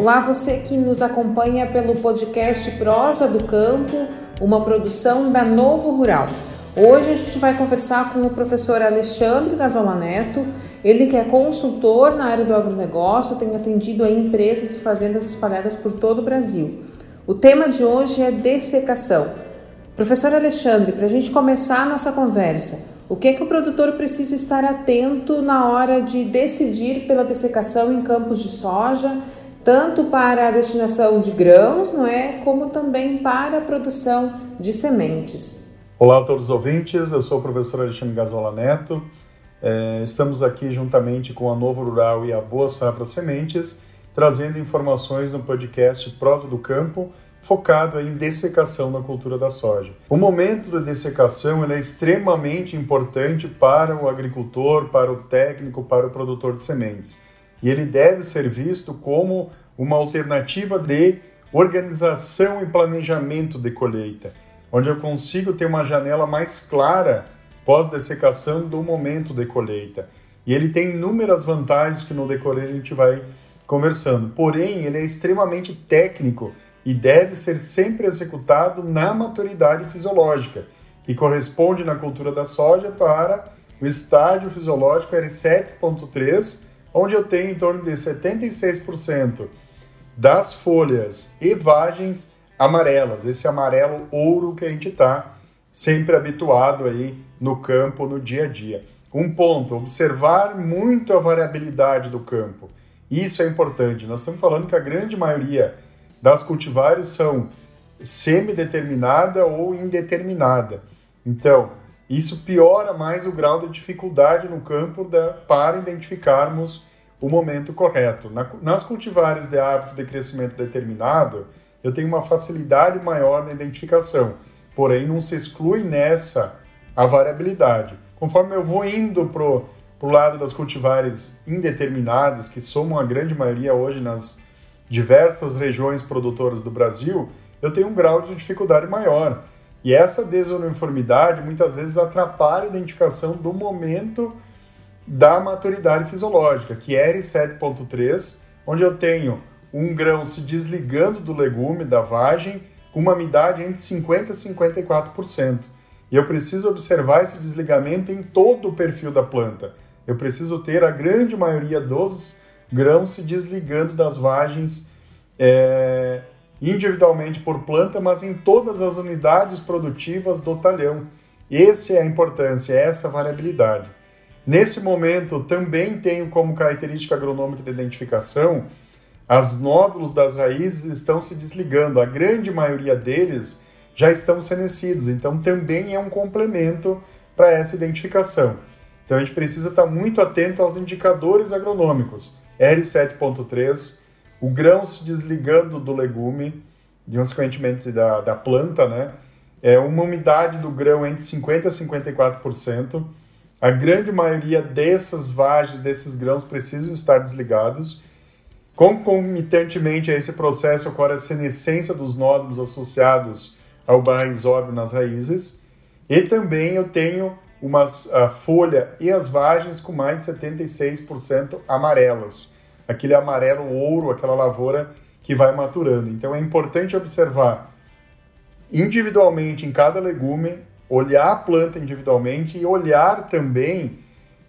Olá, você que nos acompanha pelo podcast Prosa do Campo, uma produção da Novo Rural. Hoje a gente vai conversar com o professor Alexandre Gazola Neto, ele que é consultor na área do agronegócio, tem atendido a empresas e fazendas espalhadas por todo o Brasil. O tema de hoje é dessecação. Professor Alexandre, para a gente começar a nossa conversa, o que é que o produtor precisa estar atento na hora de decidir pela dessecação em campos de soja, tanto para a destinação de grãos, não é, como também para a produção de sementes? Olá a todos os ouvintes, eu sou o professor Alexandre Gazola Neto. É, estamos aqui juntamente com a Novo Rural e a Boa Safra Sementes, trazendo informações no podcast Prosa do Campo, focado em dessecação na cultura da soja. O momento da dessecação é extremamente importante para o agricultor, para o técnico, para o produtor de sementes. E ele deve ser visto como uma alternativa de organização e planejamento de colheita onde eu consigo ter uma janela mais clara pós-dessecação do momento de colheita. E ele tem inúmeras vantagens que no decorrer a gente vai conversando. Porém, ele é extremamente técnico e deve ser sempre executado na maturidade fisiológica, que corresponde na cultura da soja para o estágio fisiológico R7.3, onde eu tenho em torno de 76% das folhas e vagens amarelas, esse amarelo ouro que a gente está sempre habituado aí no campo, no dia a dia. Um ponto, observar muito a variabilidade do campo. Isso é importante. Nós estamos falando que a grande maioria das cultivares são semi-determinada ou indeterminada. Então, isso piora mais o grau de dificuldade no campo da, para identificarmos o momento correto. Na, nas cultivares de hábito de crescimento determinado, eu tenho uma facilidade maior na identificação. Porém, não se exclui nessa a variabilidade. Conforme eu vou indo para o lado das cultivares indeterminadas, que somam a grande maioria hoje nas diversas regiões produtoras do Brasil, eu tenho um grau de dificuldade maior. E essa desuniformidade muitas vezes atrapalha a identificação do momento da maturidade fisiológica, que é R7.3, onde eu tenho um grão se desligando do legume, da vagem, com uma umidade entre 50% e 54%. E eu preciso observar esse desligamento em todo o perfil da planta. Eu preciso ter a grande maioria dos grãos se desligando das vagens é, individualmente por planta, mas em todas as unidades produtivas do talhão. Essa é a importância, essa é variabilidade. Nesse momento, também tenho como característica agronômica de identificação as nódulos das raízes estão se desligando, a grande maioria deles já estão senescidos, então também é um complemento para essa identificação. Então a gente precisa estar muito atento aos indicadores agronômicos. R7.3, o grão se desligando do legume, consequentemente da, da planta, né? É uma umidade do grão entre 50% e 54%. A grande maioria dessas vagens, desses grãos, precisam estar desligados. Concomitantemente a esse processo ocorre a senescência dos nódulos associados ao barisóbio nas raízes e também eu tenho uma folha e as vagens com mais de 76% amarelas, aquele amarelo ouro, aquela lavoura que vai maturando. Então é importante observar individualmente em cada legume, olhar a planta individualmente e olhar também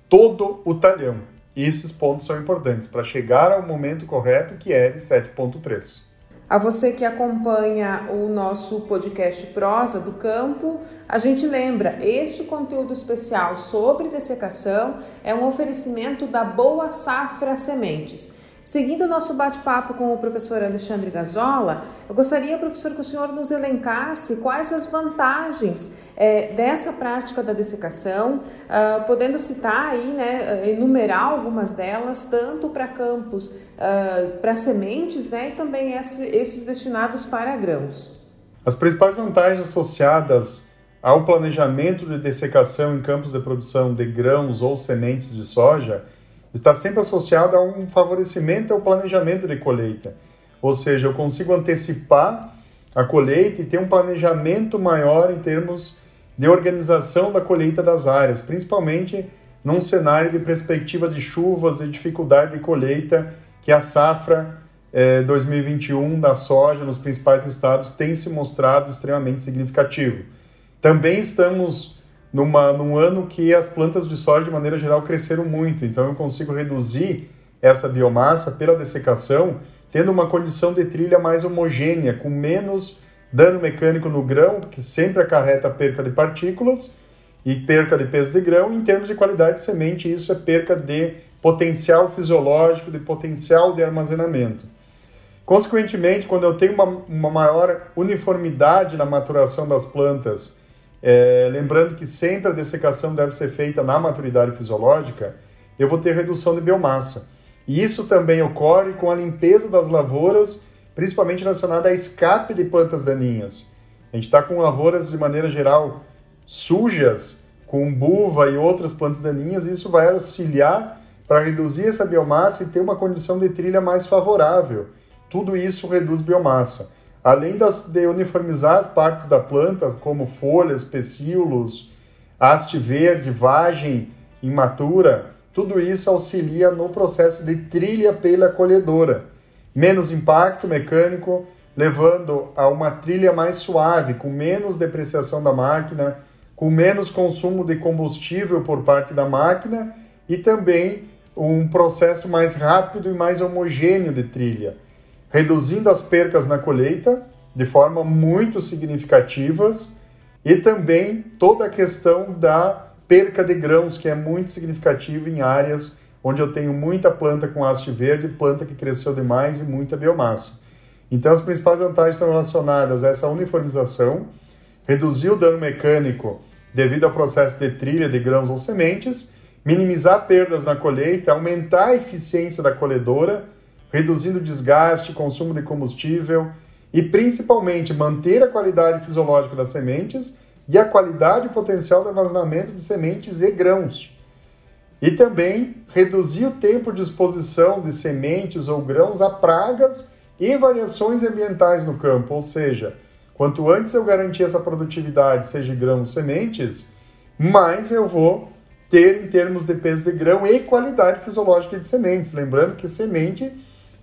todo o talhão. Esses pontos são importantes para chegar ao momento correto, que é de 7.3. A você que acompanha o nosso podcast Prosa do Campo, a gente lembra, este conteúdo especial sobre dessecação é um oferecimento da Boa Safra Sementes. Seguindo o nosso bate-papo com o professor Alexandre Gazola, eu gostaria, professor, que o senhor nos elencasse quais as vantagens é, dessa prática da dessecação, uh, podendo citar aí, né, enumerar algumas delas, tanto para campos, uh, para sementes, né, e também esse, esses destinados para grãos. As principais vantagens associadas ao planejamento de dessecação em campos de produção de grãos ou sementes de soja está sempre associado a um favorecimento ao planejamento de colheita. Ou seja, eu consigo antecipar a colheita e ter um planejamento maior em termos de organização da colheita das áreas, principalmente num cenário de perspectiva de chuvas e dificuldade de colheita que a safra é, 2021 da soja nos principais estados tem se mostrado extremamente significativo. Também estamos numa, num ano que as plantas de soja, de maneira geral, cresceram muito, então eu consigo reduzir essa biomassa pela dessecação, tendo uma condição de trilha mais homogênea, com menos dano mecânico no grão, que sempre acarreta perca de partículas e perca de peso de grão. Em termos de qualidade de semente, isso é perca de potencial fisiológico, de potencial de armazenamento. Consequentemente, quando eu tenho uma, uma maior uniformidade na maturação das plantas, é, lembrando que sempre a dessecação deve ser feita na maturidade fisiológica, eu vou ter redução de biomassa. E isso também ocorre com a limpeza das lavouras, principalmente relacionada a escape de plantas daninhas. A gente está com lavouras, de maneira geral, sujas, com buva e outras plantas daninhas, e isso vai auxiliar para reduzir essa biomassa e ter uma condição de trilha mais favorável. Tudo isso reduz biomassa. Além das, de uniformizar as partes da planta, como folhas, pecíolos, haste verde, vagem imatura, tudo isso auxilia no processo de trilha pela colhedora. Menos impacto mecânico, levando a uma trilha mais suave, com menos depreciação da máquina, com menos consumo de combustível por parte da máquina e também um processo mais rápido e mais homogêneo de trilha reduzindo as percas na colheita de forma muito significativas e também toda a questão da perca de grãos, que é muito significativa em áreas onde eu tenho muita planta com haste verde, planta que cresceu demais e muita biomassa. Então, as principais vantagens são relacionadas a essa uniformização, reduzir o dano mecânico devido ao processo de trilha de grãos ou sementes, minimizar perdas na colheita, aumentar a eficiência da colhedora, reduzindo desgaste, consumo de combustível e principalmente manter a qualidade fisiológica das sementes e a qualidade e potencial de armazenamento de sementes e grãos. E também reduzir o tempo de exposição de sementes ou grãos a pragas e variações ambientais no campo, ou seja, quanto antes eu garantir essa produtividade, seja grãos sementes, mais eu vou ter em termos de peso de grão e qualidade fisiológica de sementes. Lembrando que semente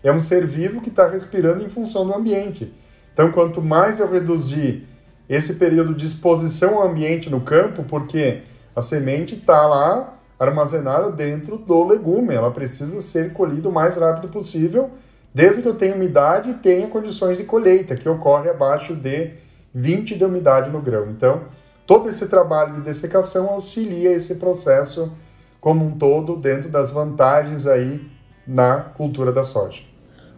é um ser vivo que está respirando em função do ambiente. Então, quanto mais eu reduzir esse período de exposição ao ambiente no campo, porque a semente está lá armazenada dentro do legume, ela precisa ser colhida o mais rápido possível, desde que eu tenha umidade e tenha condições de colheita, que ocorre abaixo de 20 de umidade no grão. Então, todo esse trabalho de dessecação auxilia esse processo como um todo dentro das vantagens aí na cultura da soja.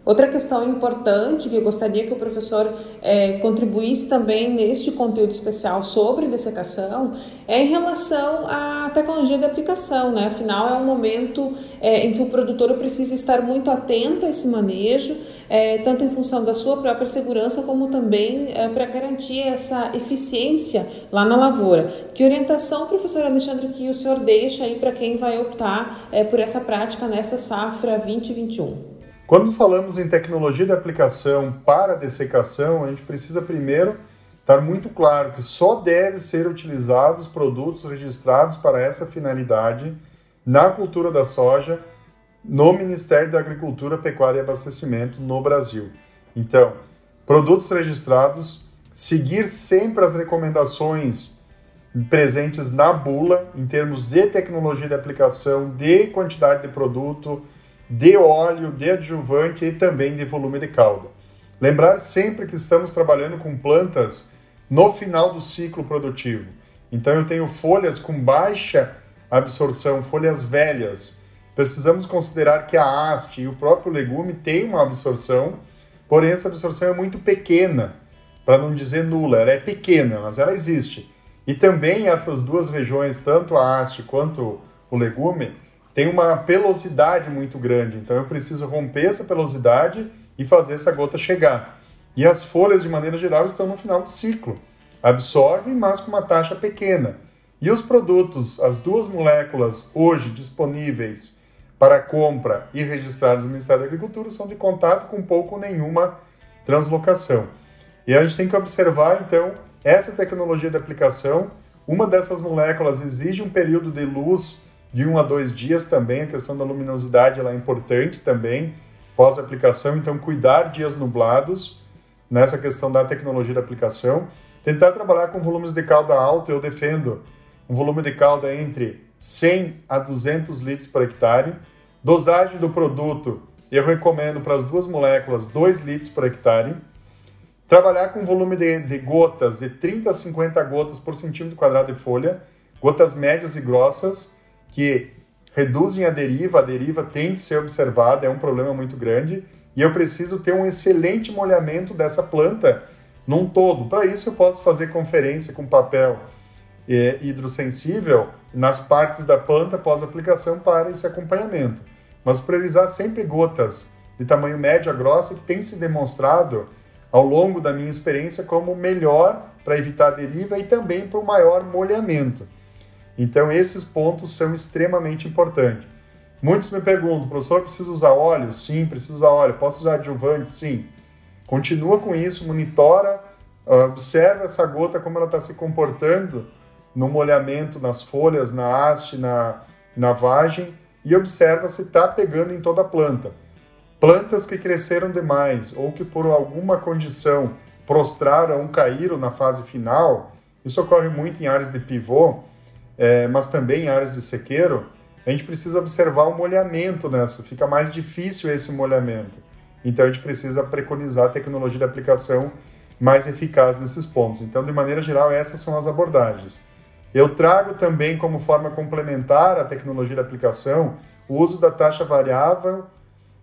Outra questão importante que eu gostaria que o professor é, contribuísse também neste conteúdo especial sobre dessecação é em relação à tecnologia de aplicação, né? Afinal, é um momento é, em que o produtor precisa estar muito atento a esse manejo, é, tanto em função da sua própria segurança, como também é, para garantir essa eficiência lá na lavoura. Que orientação, professor Alexandre, que o senhor deixa aí para quem vai optar é, por essa prática nessa safra 2021? Quando falamos em tecnologia de aplicação para dessecação, a gente precisa primeiro estar muito claro que só deve ser utilizados produtos registrados para essa finalidade na cultura da soja no Ministério da Agricultura, Pecuária e Abastecimento no Brasil. Então, produtos registrados, seguir sempre as recomendações presentes na bula em termos de tecnologia de aplicação, de quantidade de produto, de óleo, de adjuvante e também de volume de calda. Lembrar sempre que estamos trabalhando com plantas no final do ciclo produtivo. Então eu tenho folhas com baixa absorção, folhas velhas. Precisamos considerar que a haste e o próprio legume têm uma absorção, porém essa absorção é muito pequena, para não dizer nula, ela é pequena, mas ela existe. E também essas duas regiões, tanto a haste quanto o legume, tem uma pelosidade muito grande, então eu preciso romper essa pelosidade e fazer essa gota chegar. E as folhas, de maneira geral, estão no final do ciclo. Absorvem, mas com uma taxa pequena. E os produtos, as duas moléculas hoje disponíveis para compra e registrados no Ministério da Agricultura, são de contato com pouco ou nenhuma translocação. E a gente tem que observar, então, essa tecnologia de aplicação. Uma dessas moléculas exige um período de luz de um a dois dias também. A questão da luminosidade ela é importante também. pós-aplicação, então cuidar dias nublados nessa questão da tecnologia da aplicação, tentar trabalhar com volumes de calda alto, eu defendo um volume de calda entre 100 a 200 litros por hectare, dosagem do produto, eu recomendo para as duas moléculas 2 litros por hectare, trabalhar com volume de, de gotas de 30 a 50 gotas por centímetro quadrado de folha, gotas médias e grossas, que reduzem a deriva, a deriva tem que ser observada, é um problema muito grande, e eu preciso ter um excelente molhamento dessa planta num todo. Para isso eu posso fazer conferência com papel é, hidrossensível nas partes da planta pós-aplicação para esse acompanhamento. Mas priorizar sempre gotas de tamanho médio a grossa que tem se demonstrado ao longo da minha experiência como melhor para evitar deriva e também para o maior molhamento. Então, esses pontos são extremamente importantes. Muitos me perguntam, professor, preciso usar óleo? Sim, preciso usar óleo. Posso usar adjuvante? Sim. Continua com isso, monitora, observa essa gota, como ela está se comportando no molhamento, nas folhas, na haste, na, na vagem, e observa se está pegando em toda a planta. Plantas que cresceram demais ou que por alguma condição prostraram ou caíram na fase final, isso ocorre muito em áreas de pivô, é, mas também em áreas de sequeiro, a gente precisa observar o molhamento nessa, fica mais difícil esse molhamento. Então a gente precisa preconizar a tecnologia de aplicação mais eficaz nesses pontos. Então, de maneira geral, essas são as abordagens. Eu trago também como forma complementar à tecnologia de aplicação o uso da taxa variável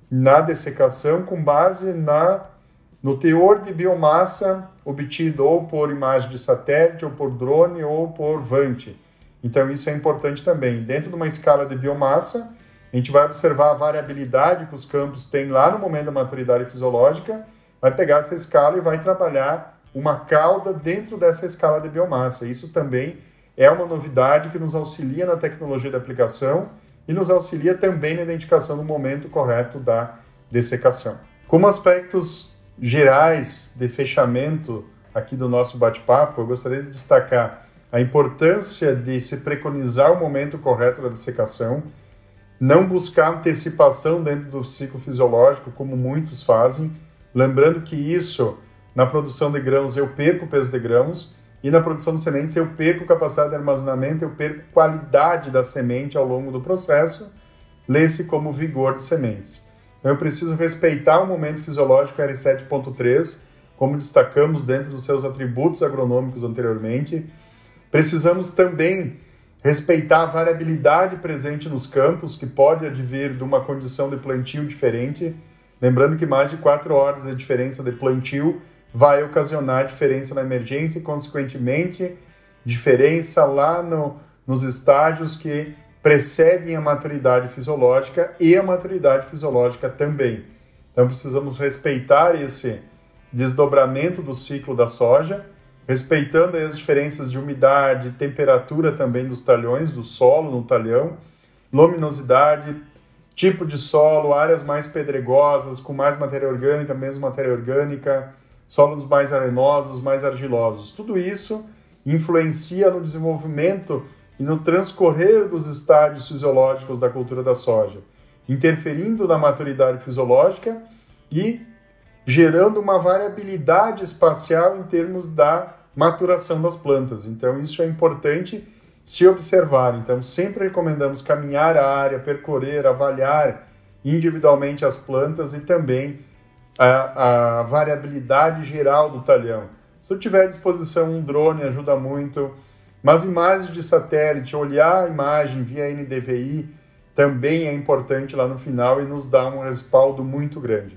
na dessecação com base na no teor de biomassa obtido ou por imagem de satélite, ou por drone, ou por VANT. Então, isso é importante também. Dentro de uma escala de biomassa, a gente vai observar a variabilidade que os campos têm lá no momento da maturidade fisiológica, vai pegar essa escala e vai trabalhar uma cauda dentro dessa escala de biomassa. Isso também é uma novidade que nos auxilia na tecnologia de aplicação e nos auxilia também na identificação do momento correto da dessecação. Como aspectos gerais de fechamento aqui do nosso bate-papo, eu gostaria de destacar a importância de se preconizar o momento correto da dessecação, não buscar antecipação dentro do ciclo fisiológico, como muitos fazem, lembrando que isso, na produção de grãos, eu perco peso de grãos, e na produção de sementes eu perco capacidade de armazenamento, eu perco qualidade da semente ao longo do processo, lê-se como vigor de sementes. Então eu preciso respeitar o momento fisiológico R7.3, como destacamos dentro dos seus atributos agronômicos anteriormente, Precisamos também respeitar a variabilidade presente nos campos, que pode advir de uma condição de plantio diferente. Lembrando que mais de quatro horas de diferença de plantio vai ocasionar diferença na emergência e, consequentemente, diferença lá no, nos estágios que precedem a maturidade fisiológica e a maturidade fisiológica também. Então, precisamos respeitar esse desdobramento do ciclo da soja respeitando as diferenças de umidade, temperatura também dos talhões, do solo no talhão, luminosidade, tipo de solo, áreas mais pedregosas, com mais matéria orgânica, menos matéria orgânica, solos mais arenosos, mais argilosos. Tudo isso influencia no desenvolvimento e no transcorrer dos estádios fisiológicos da cultura da soja, interferindo na maturidade fisiológica e gerando uma variabilidade espacial em termos da maturação das plantas. Então, isso é importante se observar. Então, sempre recomendamos caminhar a área, percorrer, avaliar individualmente as plantas e também a, a variabilidade geral do talhão. Se eu tiver à disposição um drone, ajuda muito. Mas imagens de satélite, olhar a imagem via NDVI também é importante lá no final e nos dá um respaldo muito grande.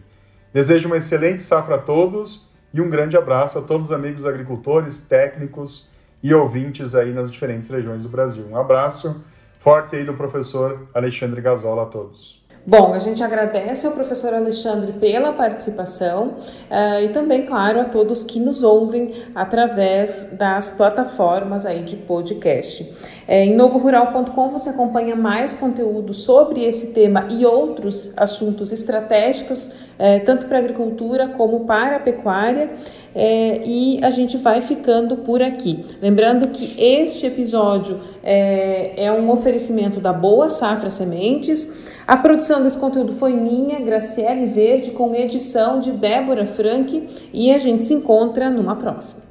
Desejo uma excelente safra a todos e um grande abraço a todos os amigos agricultores, técnicos e ouvintes aí nas diferentes regiões do Brasil. Um abraço forte aí do professor Alexandre Gazola a todos. Bom, a gente agradece ao professor Alexandre pela participação uh, e também, claro, a todos que nos ouvem através das plataformas aí de podcast. É, em novorural.com você acompanha mais conteúdo sobre esse tema e outros assuntos estratégicos é, tanto para a agricultura como para a pecuária. É, e a gente vai ficando por aqui. Lembrando que este episódio é, é um oferecimento da Boa Safra Sementes. A produção desse conteúdo foi minha, Graciele Verde, com edição de Débora Frank, e a gente se encontra numa próxima.